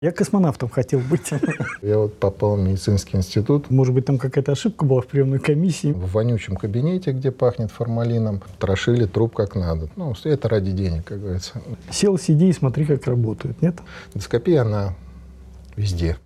Я космонавтом хотел быть. Я вот попал в медицинский институт. Может быть, там какая-то ошибка была в приемной комиссии. В вонючем кабинете, где пахнет формалином, трошили труп как надо. Ну, это ради денег, как говорится. Сел, сиди и смотри, как работают, нет? Эндоскопия, она везде.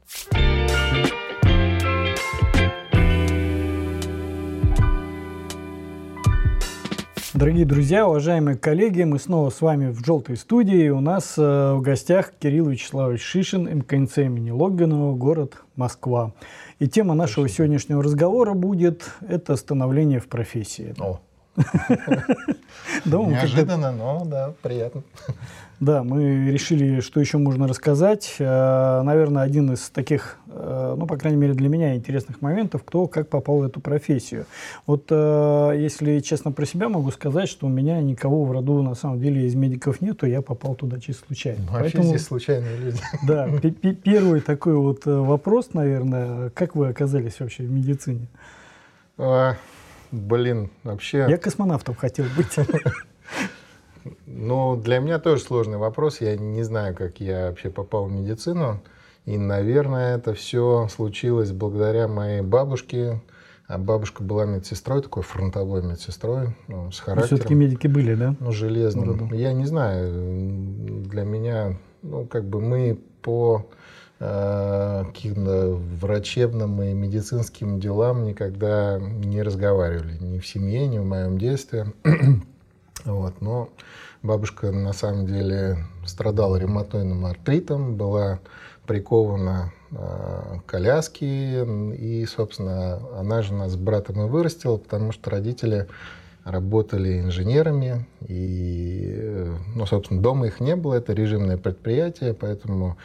Дорогие друзья, уважаемые коллеги, мы снова с вами в «Желтой студии». У нас э, в гостях Кирилл Вячеславович Шишин, МКНЦ имени Логинова, город Москва. И тема нашего Спасибо. сегодняшнего разговора будет «Это становление в профессии». О. Неожиданно, но да, приятно. Да, мы решили, что еще можно рассказать. Э, наверное, один из таких, э, ну, по крайней мере, для меня интересных моментов, кто как попал в эту профессию. Вот, э, если честно про себя могу сказать, что у меня никого в роду, на самом деле, из медиков нету, я попал туда чисто случайно. Вообще Поэтому, здесь случайные люди. Да, первый такой вот вопрос, наверное, как вы оказались вообще в медицине? А, блин, вообще... Я космонавтом хотел быть. Ну, для меня тоже сложный вопрос. Я не знаю, как я вообще попал в медицину. И, наверное, это все случилось благодаря моей бабушке. А бабушка была медсестрой, такой фронтовой медсестрой, ну, с характером. Все-таки медики были, да? Ну, железным. Я не знаю. Для меня, ну, как бы мы по э, каким-то врачебным и медицинским делам никогда не разговаривали. Ни в семье, ни в моем детстве. вот, но Бабушка на самом деле страдала ревматоидным артритом, была прикована э, коляски, и, собственно, она же нас с братом и вырастила, потому что родители работали инженерами, и, ну, собственно, дома их не было, это режимное предприятие, поэтому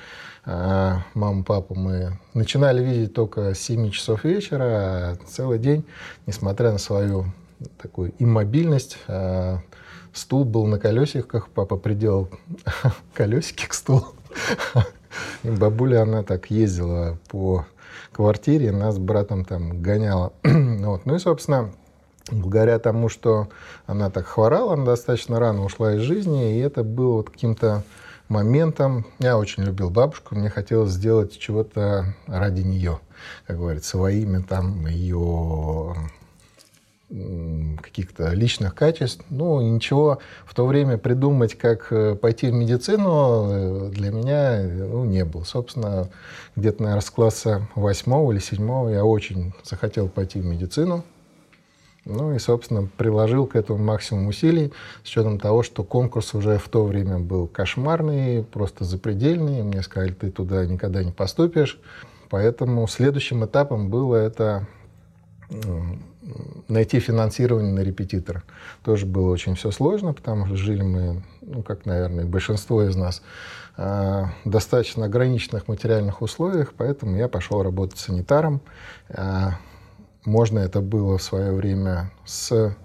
э, маму, папу мы начинали видеть только с 7 часов вечера, а целый день, несмотря на свою такую иммобильность, э, Стул был на колесиках, папа приделал колесики к стулу. И бабуля, она так ездила по квартире, нас с братом там гоняла. вот. Ну и, собственно, благодаря тому, что она так хворала, она достаточно рано ушла из жизни, и это было вот каким-то моментом. Я очень любил бабушку, мне хотелось сделать чего-то ради нее, как говорится, во имя там ее каких-то личных качеств. Ну, ничего в то время придумать, как э, пойти в медицину, э, для меня ну, не было. Собственно, где-то, наверное, с класса восьмого или седьмого я очень захотел пойти в медицину. Ну и, собственно, приложил к этому максимум усилий, с учетом того, что конкурс уже в то время был кошмарный, просто запредельный. Мне сказали, ты туда никогда не поступишь. Поэтому следующим этапом было это найти финансирование на репетитора. Тоже было очень все сложно, потому что жили мы, ну, как, наверное, большинство из нас, а, в достаточно ограниченных материальных условиях, поэтому я пошел работать санитаром. А, можно это было в свое время с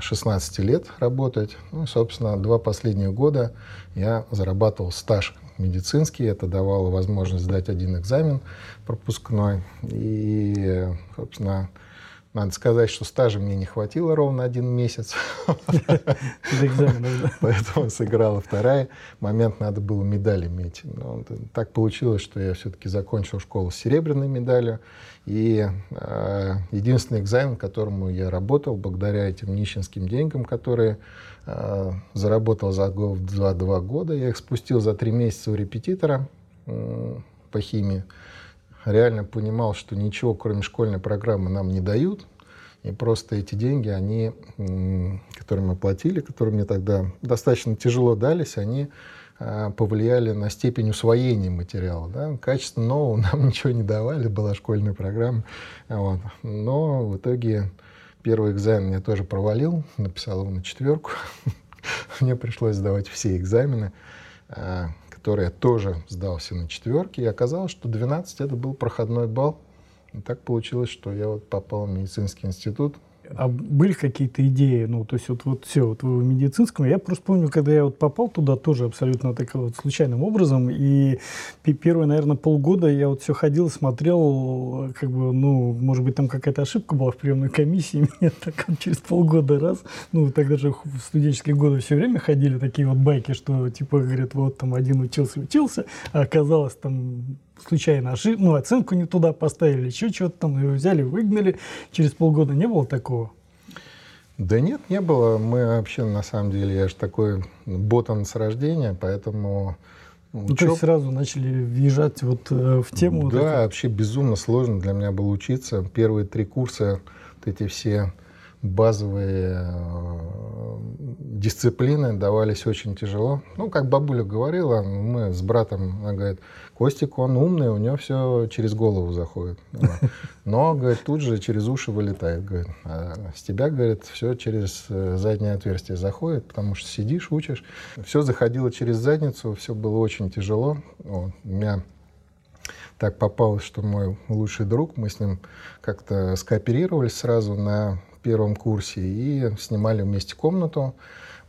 16 лет работать. Ну, собственно, два последних года я зарабатывал стаж медицинский. Это давало возможность сдать один экзамен пропускной. И, собственно, надо сказать, что стажа мне не хватило ровно один месяц. Поэтому сыграла вторая. Момент надо было медаль иметь. Но так получилось, что я все-таки закончил школу с серебряной медалью. И э, единственный экзамен, которому я работал, благодаря этим нищенским деньгам, которые э, заработал за два, два года, я их спустил за три месяца у репетитора э, по химии реально понимал, что ничего, кроме школьной программы, нам не дают. И просто эти деньги, они, которые мы платили, которые мне тогда достаточно тяжело дались, они а, повлияли на степень усвоения материала. Да? Качество нового нам ничего не давали, была школьная программа. Вот. Но в итоге первый экзамен я тоже провалил, написал его на четверку. Мне пришлось сдавать все экзамены. Которые я тоже сдал все на четверки, и оказалось, что 12 это был проходной балл. И так получилось, что я вот попал в медицинский институт. А были какие-то идеи, ну, то есть вот, вот все, вот вы в медицинском, я просто помню, когда я вот попал туда тоже абсолютно так вот случайным образом, и первые, наверное, полгода я вот все ходил, смотрел, как бы, ну, может быть, там какая-то ошибка была в приемной комиссии, меня так через полгода раз, ну, тогда же в студенческие годы все время ходили такие вот байки, что, типа, говорят, вот там один учился, учился, а оказалось там случайно ошиб... ну, оценку не туда поставили, еще что-то там, его взяли, выгнали. Через полгода не было такого? Да нет, не было. Мы вообще, на самом деле, я же такой ботан с рождения, поэтому... Ну, учеб... то есть сразу начали въезжать вот э, в тему? Да, вот вообще безумно сложно для меня было учиться. Первые три курса, вот эти все базовые э, дисциплины давались очень тяжело. Ну, как бабуля говорила, мы с братом, она говорит, Костик, он умный, у него все через голову заходит. Но, говорит, тут же через уши вылетает. Говорит. А с тебя, говорит, все через э, заднее отверстие заходит, потому что сидишь, учишь. Все заходило через задницу, все было очень тяжело. Вот. У меня так попалось, что мой лучший друг, мы с ним как-то скооперировались сразу на первом курсе и снимали вместе комнату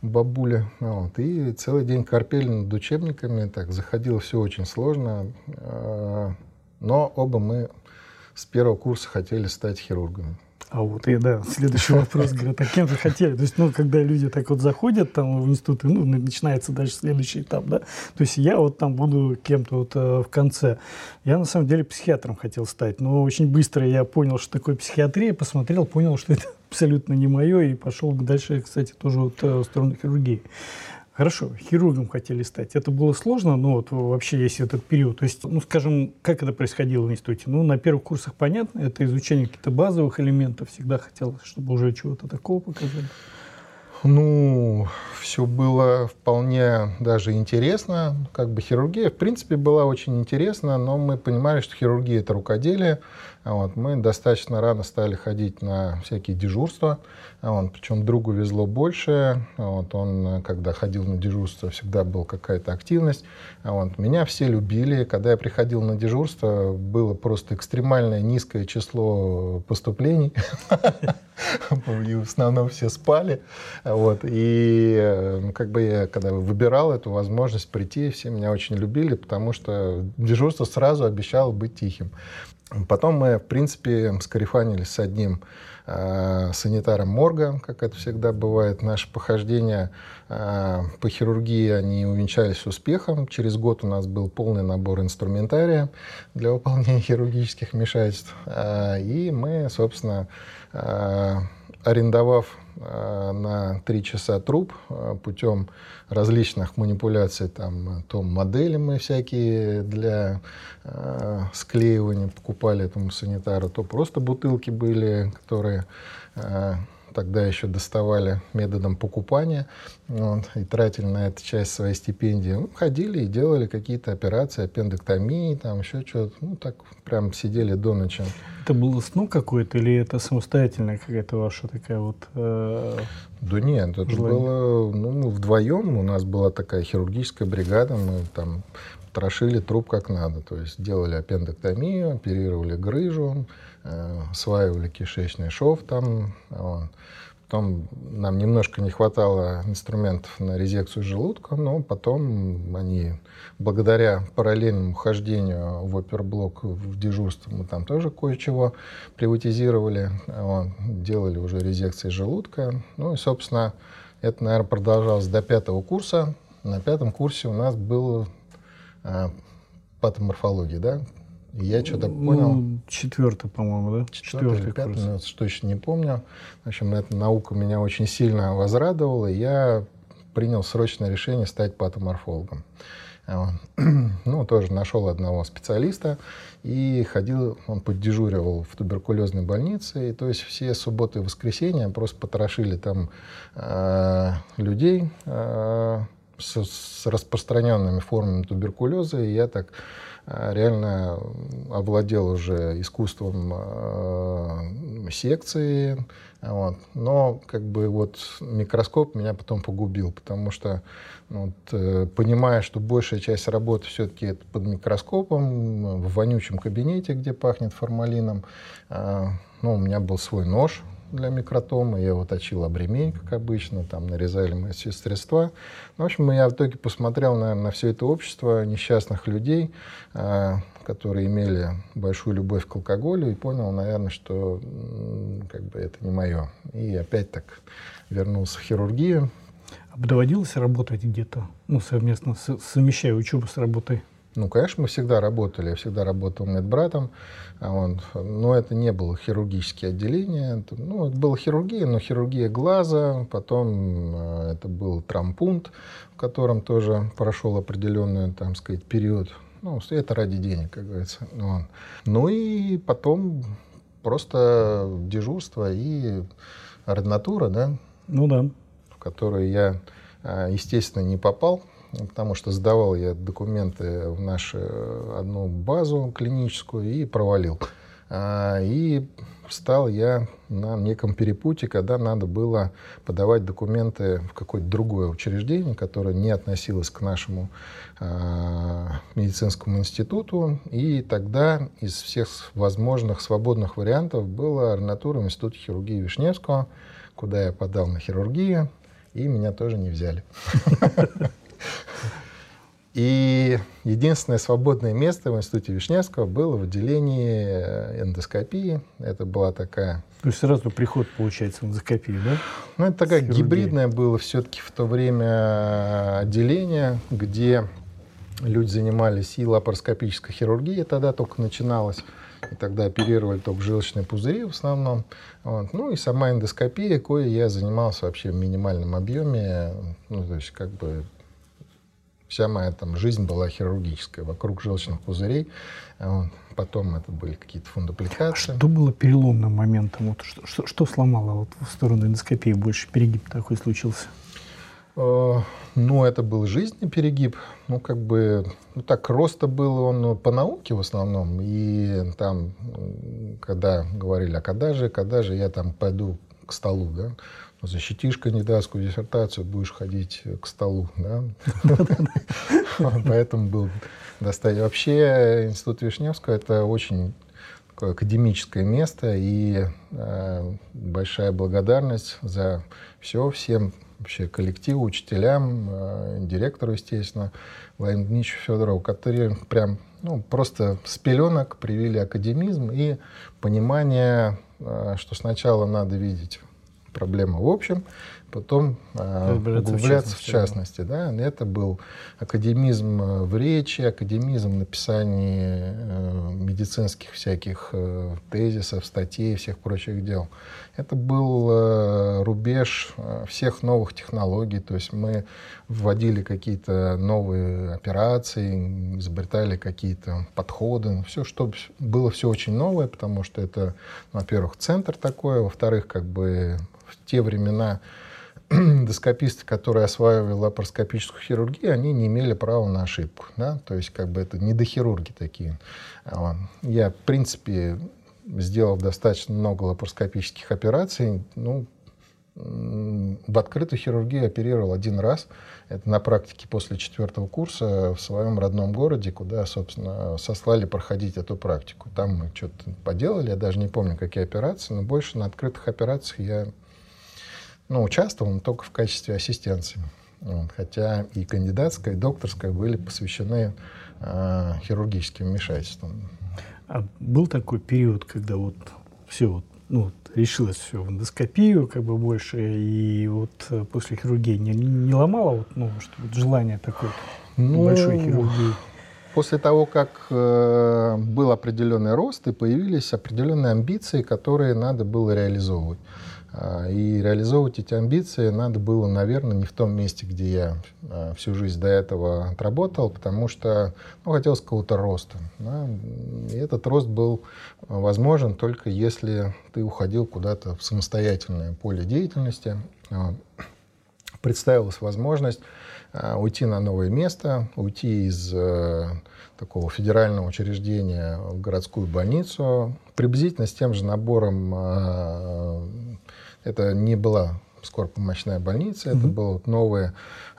бабуля. Вот, и целый день корпели над учебниками. Так, заходило все очень сложно. А, но оба мы с первого курса хотели стать хирургами. А вот и да, следующий вопрос, говорят, а кем же хотели? То есть, ну, когда люди так вот заходят там в институт, ну, начинается дальше следующий этап, да, то есть я вот там буду кем-то вот э, в конце. Я на самом деле психиатром хотел стать, но очень быстро я понял, что такое психиатрия, посмотрел, понял, что это абсолютно не мое, и пошел дальше, кстати, тоже вот э, в сторону хирургии. Хорошо, хирургом хотели стать. Это было сложно, но вот вообще есть этот период. То есть, ну, скажем, как это происходило в институте? Ну, на первых курсах понятно, это изучение каких-то базовых элементов. Всегда хотелось, чтобы уже чего-то такого показали. Ну, все было вполне даже интересно. Как бы хирургия, в принципе, была очень интересна, но мы понимали, что хирургия – это рукоделие. Вот, мы достаточно рано стали ходить на всякие дежурства. Вот, причем другу везло больше. Вот, он, когда ходил на дежурство, всегда была какая-то активность. Вот, меня все любили. Когда я приходил на дежурство, было просто экстремальное низкое число поступлений. И в основном все спали. Вот, и э, как бы я, когда выбирал эту возможность прийти, все меня очень любили, потому что дежурство сразу обещало быть тихим. Потом мы, в принципе, скарифанились с одним э, санитаром морга, как это всегда бывает. Наши похождения э, по хирургии, они увенчались успехом. Через год у нас был полный набор инструментария для выполнения хирургических вмешательств. Э, и мы, собственно, э, арендовав на три часа труп э, путем различных манипуляций, там, то модели мы всякие для э, склеивания покупали этому санитару, то просто бутылки были, которые э, тогда еще доставали методом покупания вот, и тратили на эту часть своей стипендии. Ну, ходили и делали какие-то операции, аппендэктомии, там еще что-то. Ну, так прям сидели до ночи. Это было сну какое-то или это самостоятельная какая-то ваша такая вот... Э, да нет, это желание? было ну, вдвоем. У нас была такая хирургическая бригада, мы там трошили труп как надо. То есть делали аппендэктомию, оперировали грыжу, э, кишечный шов там. Вот. Потом нам немножко не хватало инструментов на резекцию желудка, но потом они, благодаря параллельному хождению в оперблок в дежурство, мы там тоже кое-чего приватизировали, вот, делали уже резекции желудка. Ну и, собственно, это, наверное, продолжалось до пятого курса. На пятом курсе у нас был э, патоморфология, да, я что-то ну, понял. Четвертый, по-моему, да? Четвертый, Четвертый пятый, курс. Ну, точно не помню. В общем, эта наука меня очень сильно возрадовала, и я принял срочное решение стать патоморфологом. Ну, тоже нашел одного специалиста и ходил, он поддежуривал в туберкулезной больнице, и то есть все субботы и воскресенья просто потрошили там э, людей э, с, с распространенными формами туберкулеза, и я так Э, реально овладел уже искусством э, секции. Вот. Но как бы вот микроскоп меня потом погубил, потому что ну, вот, э, понимая, что большая часть работы все-таки это под микроскопом, в вонючем кабинете, где пахнет формалином, ну, у меня был свой нож, для микротома, я его точил обремень, как обычно, там нарезали мы все средства. Ну, в общем, я в итоге посмотрел, наверное, на все это общество несчастных людей, а, которые имели большую любовь к алкоголю, и понял, наверное, что как бы это не мое. И опять так вернулся в хирургию. А доводилось работать где-то, ну, совместно, совмещая учебу с работой? Ну, конечно, мы всегда работали. Я всегда работал медбратом. А вот, но это не было хирургические отделения. Ну, это была хирургия, но хирургия глаза. Потом э, это был трампунт, в котором тоже прошел определенный, там сказать, период. Ну, это ради денег, как говорится. Вот. Ну и потом просто дежурство и ординатура, да? Ну да. В которую я, э, естественно, не попал потому что сдавал я документы в нашу одну базу клиническую и провалил. А, и встал я на неком перепутье, когда надо было подавать документы в какое-то другое учреждение, которое не относилось к нашему а, медицинскому институту. И тогда из всех возможных свободных вариантов была ординатура в Институте хирургии Вишневского, куда я подал на хирургию, и меня тоже не взяли. И единственное свободное место в Институте Вишневского было в отделении э, эндоскопии. Это была такая... То есть сразу приход, получается, в эндоскопию, да? Ну, это такая гибридное было все-таки в то время отделение, где люди занимались и лапароскопической хирургией, тогда только начиналась, и тогда оперировали только желчные пузыри в основном. Вот. Ну и сама эндоскопия, кое я занимался вообще в минимальном объеме, ну, то есть как бы вся моя там жизнь была хирургическая, вокруг желчных пузырей. А потом это были какие-то фундупликации. Что было переломным моментом? Вот что, что, что сломало вот в сторону эндоскопии? Больше перегиб такой случился? Э, ну, это был жизненный перегиб. Ну, как бы, ну, так, роста был он по науке в основном. И там, когда говорили, а когда же, когда же я там пойду к столу, да, защитишь кандидатскую диссертацию, будешь ходить к столу. Да? Поэтому был достаточно. Вообще Институт Вишневского это очень академическое место и э, большая благодарность за все всем вообще коллективу, учителям, э, директору, естественно, Владимиру Дмитриевичу Федорову, которые прям ну, просто с пеленок привили академизм и понимание, э, что сначала надо видеть проблема в общем, потом э, углубляться в частности. В частности да. Это был академизм э, в речи, академизм в написании э, медицинских всяких э, тезисов, статей, всех прочих дел. Это был э, рубеж э, всех новых технологий, то есть мы вводили какие-то новые операции, изобретали какие-то подходы, все, что было все очень новое, потому что это, во-первых, центр такой, во-вторых, как бы те времена доскописты, которые осваивали лапароскопическую хирургию, они не имели права на ошибку. Да? То есть как бы это не дохирурги такие. Я, в принципе, сделал достаточно много лапароскопических операций. Ну, в открытую хирургию оперировал один раз. Это на практике после четвертого курса в своем родном городе, куда, собственно, сослали проходить эту практику. Там мы что-то поделали, я даже не помню, какие операции, но больше на открытых операциях я ну, участвовал, но только в качестве ассистенции. Хотя и кандидатская, и докторская были посвящены э, хирургическим вмешательствам. А был такой период, когда вот все вот, ну, решилось все в эндоскопию, как бы больше, и вот э, после хирургии не, не ломало вот, ну, что вот желание такой ну, большой хирургии? После того, как э, был определенный рост и появились определенные амбиции, которые надо было реализовывать. А, и реализовывать эти амбиции надо было, наверное, не в том месте, где я а, всю жизнь до этого отработал, потому что ну, хотелось какого-то роста. Да? И этот рост был возможен только если ты уходил куда-то в самостоятельное поле деятельности. А, представилась возможность уйти на новое место, уйти из э, такого федерального учреждения в городскую больницу, приблизительно с тем же набором это не была скоропомощная больница. Mm-hmm. Это был новый,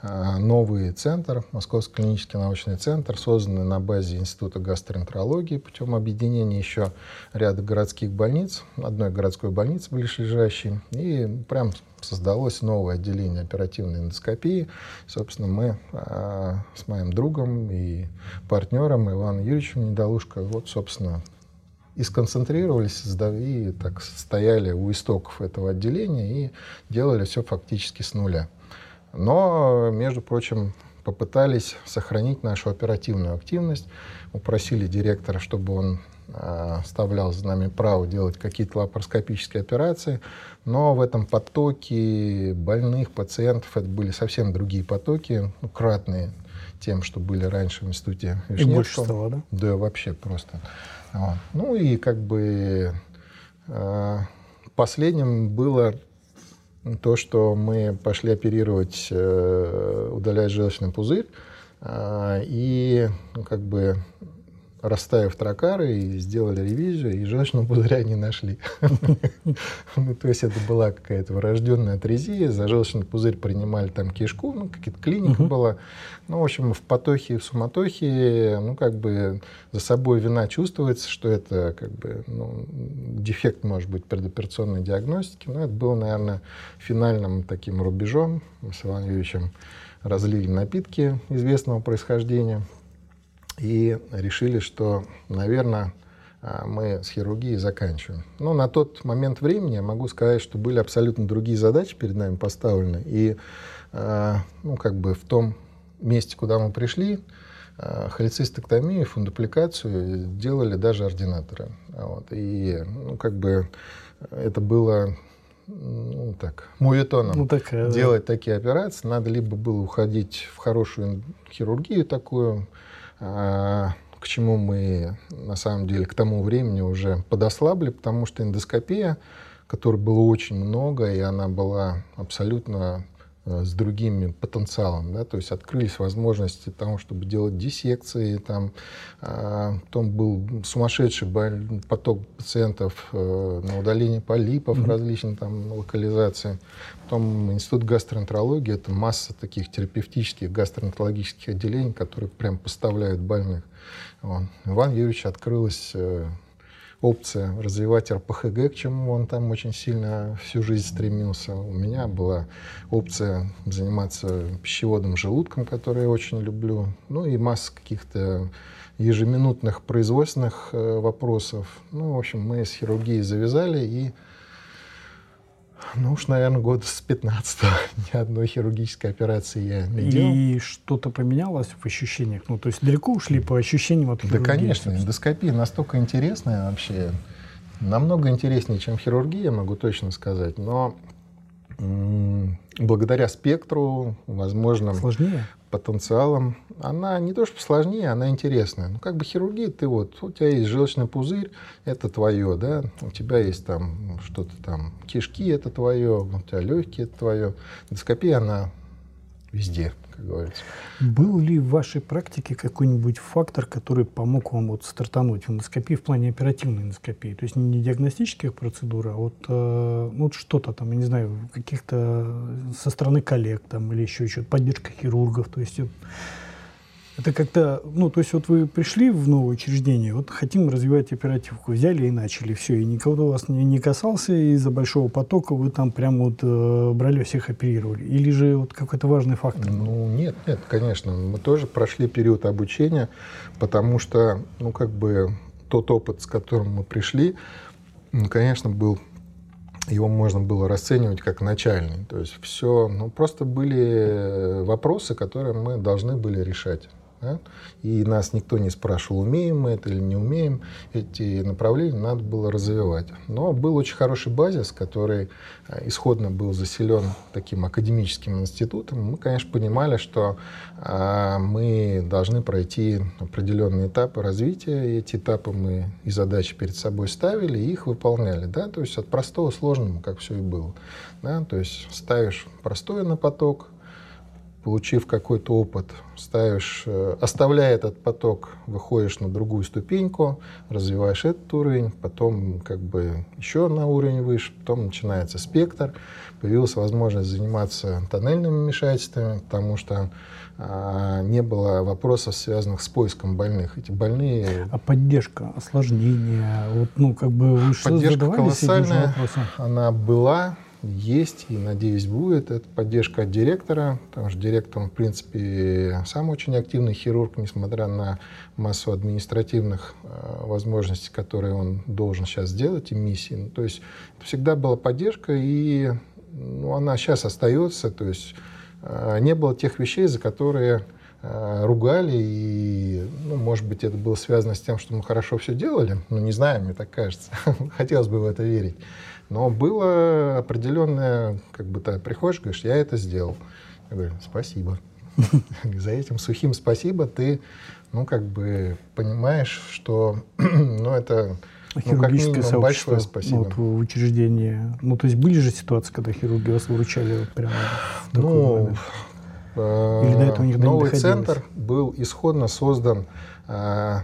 а, новый центр, Московский клинический научный центр, созданный на базе Института гастроэнтерологии путем объединения еще ряда городских больниц, одной городской больницы ближайшей. И прям создалось новое отделение оперативной эндоскопии. Собственно, мы а, с моим другом и партнером Иваном Юрьевичем Недолушко, вот, собственно, и сконцентрировались, и так стояли у истоков этого отделения и делали все фактически с нуля. Но, между прочим, попытались сохранить нашу оперативную активность, упросили директора, чтобы он э, за нами право делать какие-то лапароскопические операции, но в этом потоке больных пациентов, это были совсем другие потоки, ну, кратные тем, что были раньше в институте Вишневского. И больше стало, да? Да, вообще просто. Вот. Ну и как бы э, последним было то, что мы пошли оперировать, э, удалять желчный пузырь, э, и ну, как бы расставив тракары и сделали ревизию, и желчного пузыря не нашли. Ну, то есть это была какая-то врожденная атрезия, за желчный пузырь принимали там кишку, ну, какая-то клиника была. Ну, в общем, в потохе, в суматохе, ну, как бы за собой вина чувствуется, что это как бы ну, дефект, может быть, предоперационной диагностики. Но это было, наверное, финальным таким рубежом. Мы с Иваном Юрьевичем разлили напитки известного происхождения, и решили, что, наверное, а, мы с хирургией заканчиваем. Но на тот момент времени я могу сказать, что были абсолютно другие задачи перед нами поставлены. И а, ну, как бы в том месте, куда мы пришли, а, холецистектомию, фундупликацию делали даже ординаторы. Вот. И ну, как бы это было ну, так, муветоном ну, такая, делать да. такие операции. Надо либо было уходить в хорошую хирургию такую, к чему мы на самом деле к тому времени уже подослабли, потому что эндоскопия, которой было очень много, и она была абсолютно с другим потенциалом, да, то есть открылись возможности того, чтобы делать диссекции, там, а, потом был сумасшедший поток пациентов э, на удаление полипов mm-hmm. различных там локализаций, Потом институт гастроэнтерологии, это масса таких терапевтических гастроэнтерологических отделений, которые прям поставляют больных. Вот. Иван Юрьевич открылась э, опция развивать РПХГ, к чему он там очень сильно всю жизнь стремился. У меня была опция заниматься пищеводным желудком, который я очень люблю. Ну и масса каких-то ежеминутных производственных э, вопросов. Ну, в общем, мы с хирургией завязали и ну уж, наверное, год с 15 ни одной хирургической операции я не делал. И что-то поменялось в ощущениях? Ну, то есть далеко ушли по ощущениям от хирургии? Да, конечно. Эндоскопия настолько интересная вообще. Намного интереснее, чем хирургия, могу точно сказать. Но благодаря спектру, возможным Сложнее? Потенциалом, она не то что сложнее, она интересная. Ну, как бы хирургия, ты вот, у тебя есть желчный пузырь, это твое, да, у тебя есть там что-то там, кишки, это твое, у тебя легкие, это твое. Эндоскопия, она везде как говорится. Был ли в вашей практике какой-нибудь фактор, который помог вам вот стартануть в эндоскопии в плане оперативной эндоскопии? То есть не диагностических процедур, а вот, э, вот что-то там, я не знаю, каких-то со стороны коллег там или еще что-то, поддержка хирургов, то есть это как-то, ну, то есть вот вы пришли в новое учреждение, вот хотим развивать оперативку, взяли и начали, все, и никого вас не, не касался, из-за большого потока вы там прям вот э, брали всех оперировали, или же вот какой-то важный фактор? Ну, нет, нет, конечно, мы тоже прошли период обучения, потому что, ну, как бы тот опыт, с которым мы пришли, ну, конечно, был его можно было расценивать как начальный. То есть все, ну, просто были вопросы, которые мы должны были решать. Да? И нас никто не спрашивал, умеем мы это или не умеем. Эти направления надо было развивать. Но был очень хороший базис, который э, исходно был заселен таким академическим институтом. Мы, конечно, понимали, что а, мы должны пройти определенные этапы развития. Эти этапы мы и задачи перед собой ставили, и их выполняли. Да? То есть от простого к сложному, как все и было. Да? То есть ставишь простое на поток, получив какой-то опыт, ставишь, э, оставляя этот поток, выходишь на другую ступеньку, развиваешь этот уровень, потом как бы еще на уровень выше, потом начинается спектр, появилась возможность заниматься тоннельными вмешательствами, потому что а, не было вопросов, связанных с поиском больных. Эти больные... А поддержка, осложнения, вот, ну, как бы вы что Поддержка колоссальная, она была, есть и, надеюсь, будет. Это поддержка от директора, потому что директор, он, в принципе, сам очень активный хирург, несмотря на массу административных э, возможностей, которые он должен сейчас сделать, и миссии. Ну, то есть всегда была поддержка, и ну, она сейчас остается. То есть э, не было тех вещей, за которые ругали, и, ну, может быть, это было связано с тем, что мы хорошо все делали, но не знаю, мне так кажется. Хотелось бы в это верить. Но было определенное, как бы ты приходишь, говоришь, я это сделал. Я говорю, спасибо. За этим сухим спасибо ты, ну, как бы понимаешь, что, ну, это ну, как минимум, большое спасибо. Вот, в учреждении. Ну, то есть были же ситуации, когда хирурги вас выручали вот прямо в Ну, Или до этого новый центр был исходно создан а,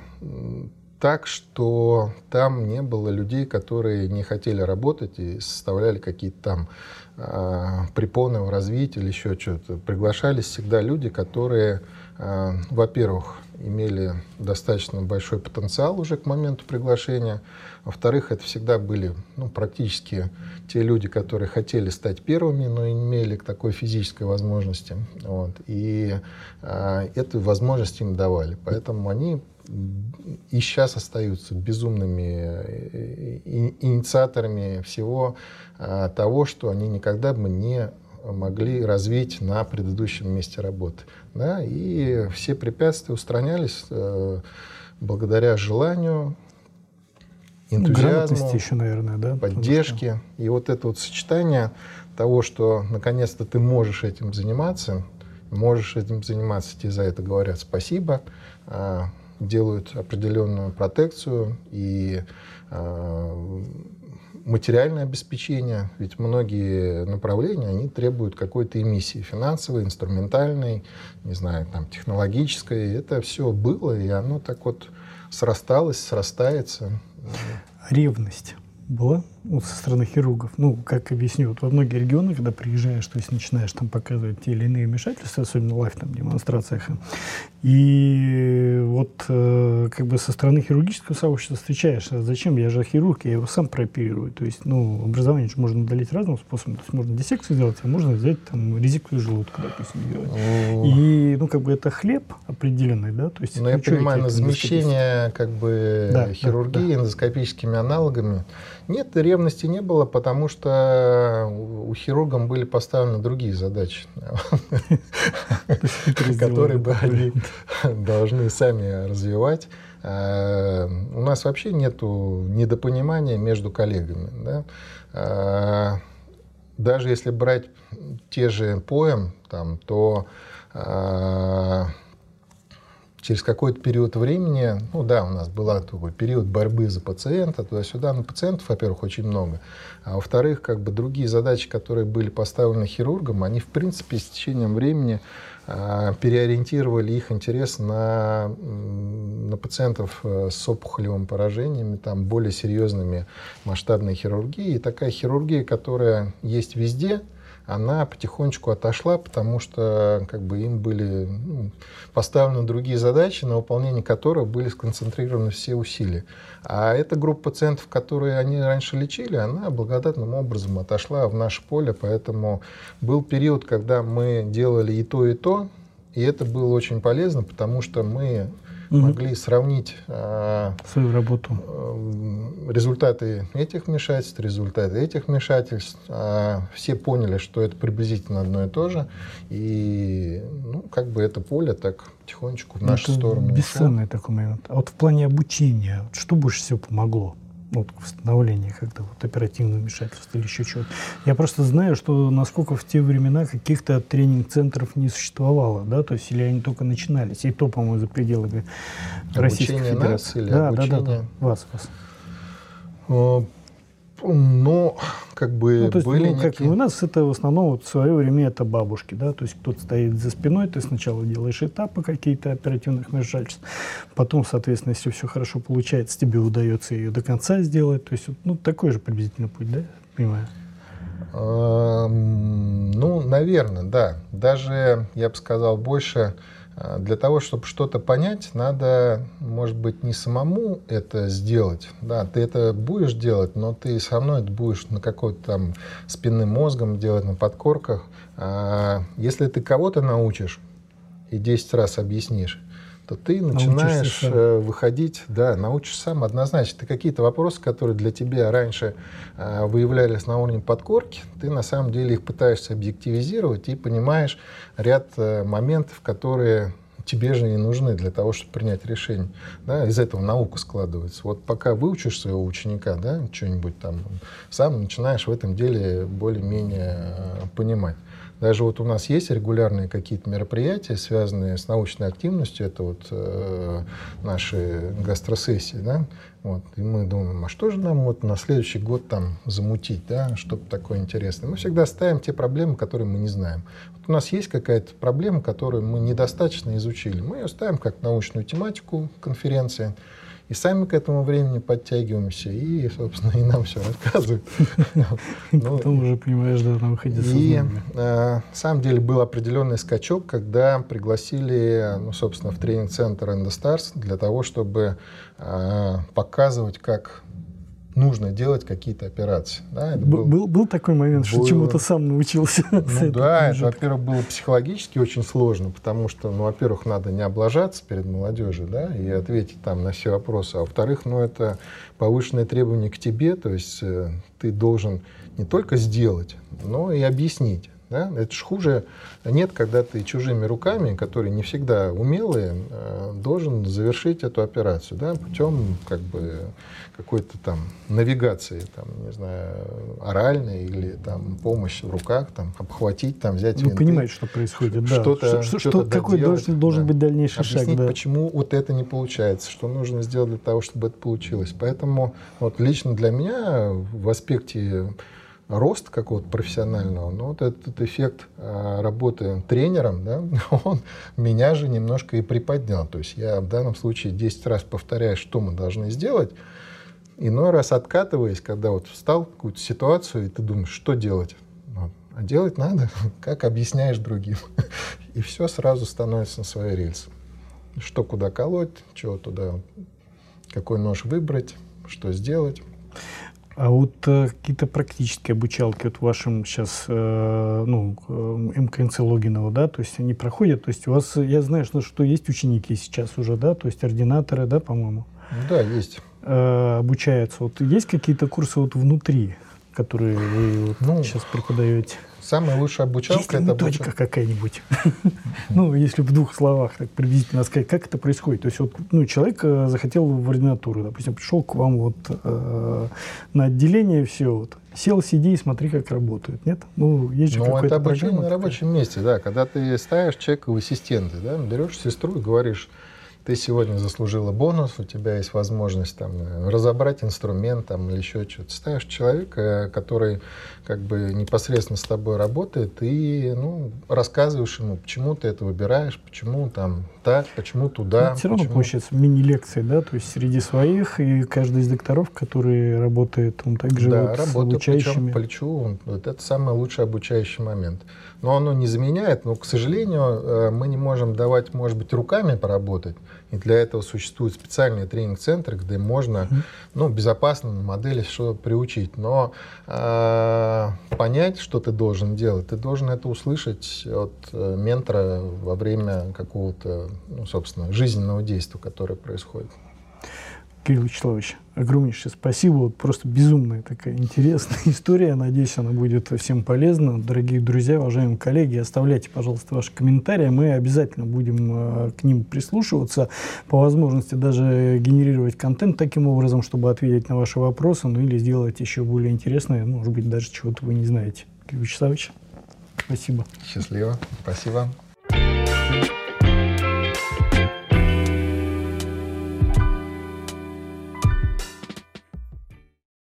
так, что там не было людей, которые не хотели работать и составляли какие-то там э, препоны в развитии или еще что-то. Приглашались всегда люди, которые, э, во-первых, имели достаточно большой потенциал уже к моменту приглашения. Во-вторых, это всегда были ну, практически те люди, которые хотели стать первыми, но не имели такой физической возможности. Вот. И э, эту возможность им давали. Поэтому они и сейчас остаются безумными э, инициаторами всего а, того, что они никогда бы не могли развить на предыдущем месте работы. Да? И все препятствия устранялись э, благодаря желанию, энтузиазму, еще, наверное, да? поддержке. И вот это вот сочетание того, что наконец-то ты можешь этим заниматься, можешь этим заниматься, тебе за это говорят спасибо, а, делают определенную протекцию и э, материальное обеспечение, ведь многие направления, они требуют какой-то эмиссии финансовой, инструментальной, не знаю, там, технологической. Это все было, и оно так вот срасталось, срастается. Ревность была ну, со стороны хирургов. Ну, как объясню, вот во многие регионы, когда приезжаешь, то есть начинаешь там показывать те или иные вмешательства, особенно live там демонстрациях, и вот э, как бы со стороны хирургического сообщества встречаешь, а зачем, я же хирург, я его сам прооперирую. То есть, ну, образование же можно удалить разным способом. То есть можно диссекцию сделать, а можно взять там резекцию желудка, допустим, сделать. И, ну, как бы это хлеб определенный, да? То есть, ну, я понимаю, на замещение как бы да, хирургии да, да. эндоскопическими аналогами нет, ревности не было, потому что у хирургам были поставлены другие задачи, которые бы они должны сами развивать. А, у нас вообще нет недопонимания между коллегами. А, даже если брать те же поэм, там, то а, через какой-то период времени, ну да, у нас был такой период борьбы за пациента, туда-сюда, но пациентов, во-первых, очень много, а во-вторых, как бы другие задачи, которые были поставлены хирургом, они, в принципе, с течением времени а, переориентировали их интерес на, на пациентов э, с опухолевым поражениями, там, более серьезными масштабной хирургией. И такая хирургия, которая есть везде, она потихонечку отошла, потому что как бы им были ну, поставлены другие задачи, на выполнение которых были сконцентрированы все усилия. А эта группа пациентов, которые они раньше лечили, она благодатным образом отошла в наше поле, поэтому был период, когда мы делали и то, и то, и это было очень полезно, потому что мы угу. могли сравнить э, свою работу. Э, результаты этих вмешательств, результаты этих вмешательств. Э, все поняли, что это приблизительно одно и то же. И ну, как бы это поле так потихонечку в нашу это сторону Бесценный ушло. такой момент. А вот в плане обучения, что больше всего помогло? Вот, восстановления как-то вот оперативного вмешательства или еще чего-то. Я просто знаю, что насколько в те времена каких-то тренинг-центров не существовало, да, то есть или они только начинались, и то, по-моему, за пределами Российской обучение Федерации. Нас или да, обучение... да, да, да, вас, вас. Но, как бы ну, то есть, были ну, как некие... у нас это в основном вот в свое время это бабушки, да, то есть кто-то стоит за спиной, ты сначала делаешь этапы какие-то оперативных вмешательств, потом, соответственно, если все хорошо получается, тебе удается ее до конца сделать, то есть ну такой же приблизительно путь, да, понимаю? Ну, наверное, да. Даже, я бы сказал, больше для того, чтобы что-то понять, надо, может быть, не самому это сделать. Да, ты это будешь делать, но ты все равно это будешь на какой-то там спинным мозгом делать, на подкорках. А если ты кого-то научишь и 10 раз объяснишь, то ты начинаешь э, выходить, да, научишься сам однозначно. Ты какие-то вопросы, которые для тебя раньше э, выявлялись на уровне подкорки, ты на самом деле их пытаешься объективизировать и понимаешь ряд э, моментов, которые тебе же не нужны для того, чтобы принять решение. Да, из этого наука складывается. Вот пока выучишь своего ученика, да, что-нибудь там, сам начинаешь в этом деле более-менее понимать. Даже вот у нас есть регулярные какие-то мероприятия, связанные с научной активностью, это вот э, наши гастросессии, да, вот, и мы думаем, а что же нам вот на следующий год там замутить, да, что-то такое интересное. Мы всегда ставим те проблемы, которые мы не знаем. Вот у нас есть какая-то проблема, которую мы недостаточно изучили. Мы ее ставим как научную тематику конференции, и сами к этому времени подтягиваемся, и, собственно, и нам все рассказывают. Ну, Потом уже понимаешь, да, на выходе И, э, на самом деле, был определенный скачок, когда пригласили, ну, собственно, в тренинг-центр Endostars для того, чтобы э, показывать, как нужно делать какие-то операции. Да, это был, был, был такой момент, было... что чему-то сам научился. Ну да, это, во-первых, было психологически очень сложно, потому что, ну, во-первых, надо не облажаться перед молодежью, да, и ответить там на все вопросы, а во-вторых, ну, это повышенное требование к тебе, то есть э, ты должен не только сделать, но и объяснить. Да? Это ж хуже нет, когда ты чужими руками, которые не всегда умелые, э, должен завершить эту операцию да, путем как бы, какой-то там навигации, там, не знаю, оральной или там, помощи в руках, там, обхватить, там, взять Ну, винты, понимаете, что происходит, да. Что-то, что, что, какой должен, должен да. быть дальнейший Объяснить, шаг, да. почему вот это не получается, что нужно сделать для того, чтобы это получилось. Поэтому вот лично для меня в аспекте рост какого-то профессионального, но вот этот эффект а, работы тренером, да, он меня же немножко и приподнял. То есть я в данном случае 10 раз повторяю, что мы должны сделать, иной раз откатываясь, когда вот встал в какую-то ситуацию, и ты думаешь, что делать? Вот. А делать надо, как объясняешь другим. И все сразу становится на свои рельсы. Что куда колоть, чего туда, какой нож выбрать, что сделать. А вот э, какие-то практические обучалки вот в вашем сейчас, э, ну, э, МКНЦ Логинова, да, то есть они проходят, то есть у вас, я знаю, что, что есть ученики сейчас уже, да, то есть ординаторы, да, по-моему? Да, есть. Э, обучаются. Вот есть какие-то курсы вот внутри, которые вы вот ну, сейчас преподаете? Самая лучшая обучалка Есть это методика обуч... какая-нибудь? ну, если в двух словах так приблизительно сказать, как это происходит? То есть вот ну, человек э, захотел в ординатуру, допустим, пришел к вам вот э, на отделение, все, вот, сел, сиди и смотри, как работают, нет? Ну, есть же ну, это обучение на рабочем месте, да, когда ты ставишь человека в ассистенты, да, берешь сестру и говоришь, ты сегодня заслужила бонус, у тебя есть возможность там, разобрать инструмент там, или еще что-то. Ставишь человека, который как бы непосредственно с тобой работает, и ну, рассказываешь ему, почему ты это выбираешь, почему там так, почему туда. Но все равно почему... получается мини-лекции, да, то есть среди своих, и каждый из докторов, который работает, он также да, вот работает, с обучающими. по плечу, вот это самый лучший обучающий момент. Но оно не заменяет, но, к сожалению, э, мы не можем давать, может быть, руками поработать, и для этого существуют специальные тренинг-центры, где можно ну, безопасно на модели что приучить. Но э, понять, что ты должен делать, ты должен это услышать от э, ментора во время какого-то, ну, собственно, жизненного действия, которое происходит. Кирилл Вячеславович, огромнейшее спасибо. Вот просто безумная такая интересная история. Надеюсь, она будет всем полезна. Дорогие друзья, уважаемые коллеги, оставляйте, пожалуйста, ваши комментарии. Мы обязательно будем э, к ним прислушиваться. По возможности даже генерировать контент таким образом, чтобы ответить на ваши вопросы, ну или сделать еще более интересное, может быть, даже чего-то вы не знаете. Кирилл Вячеславович, спасибо. Счастливо. Спасибо.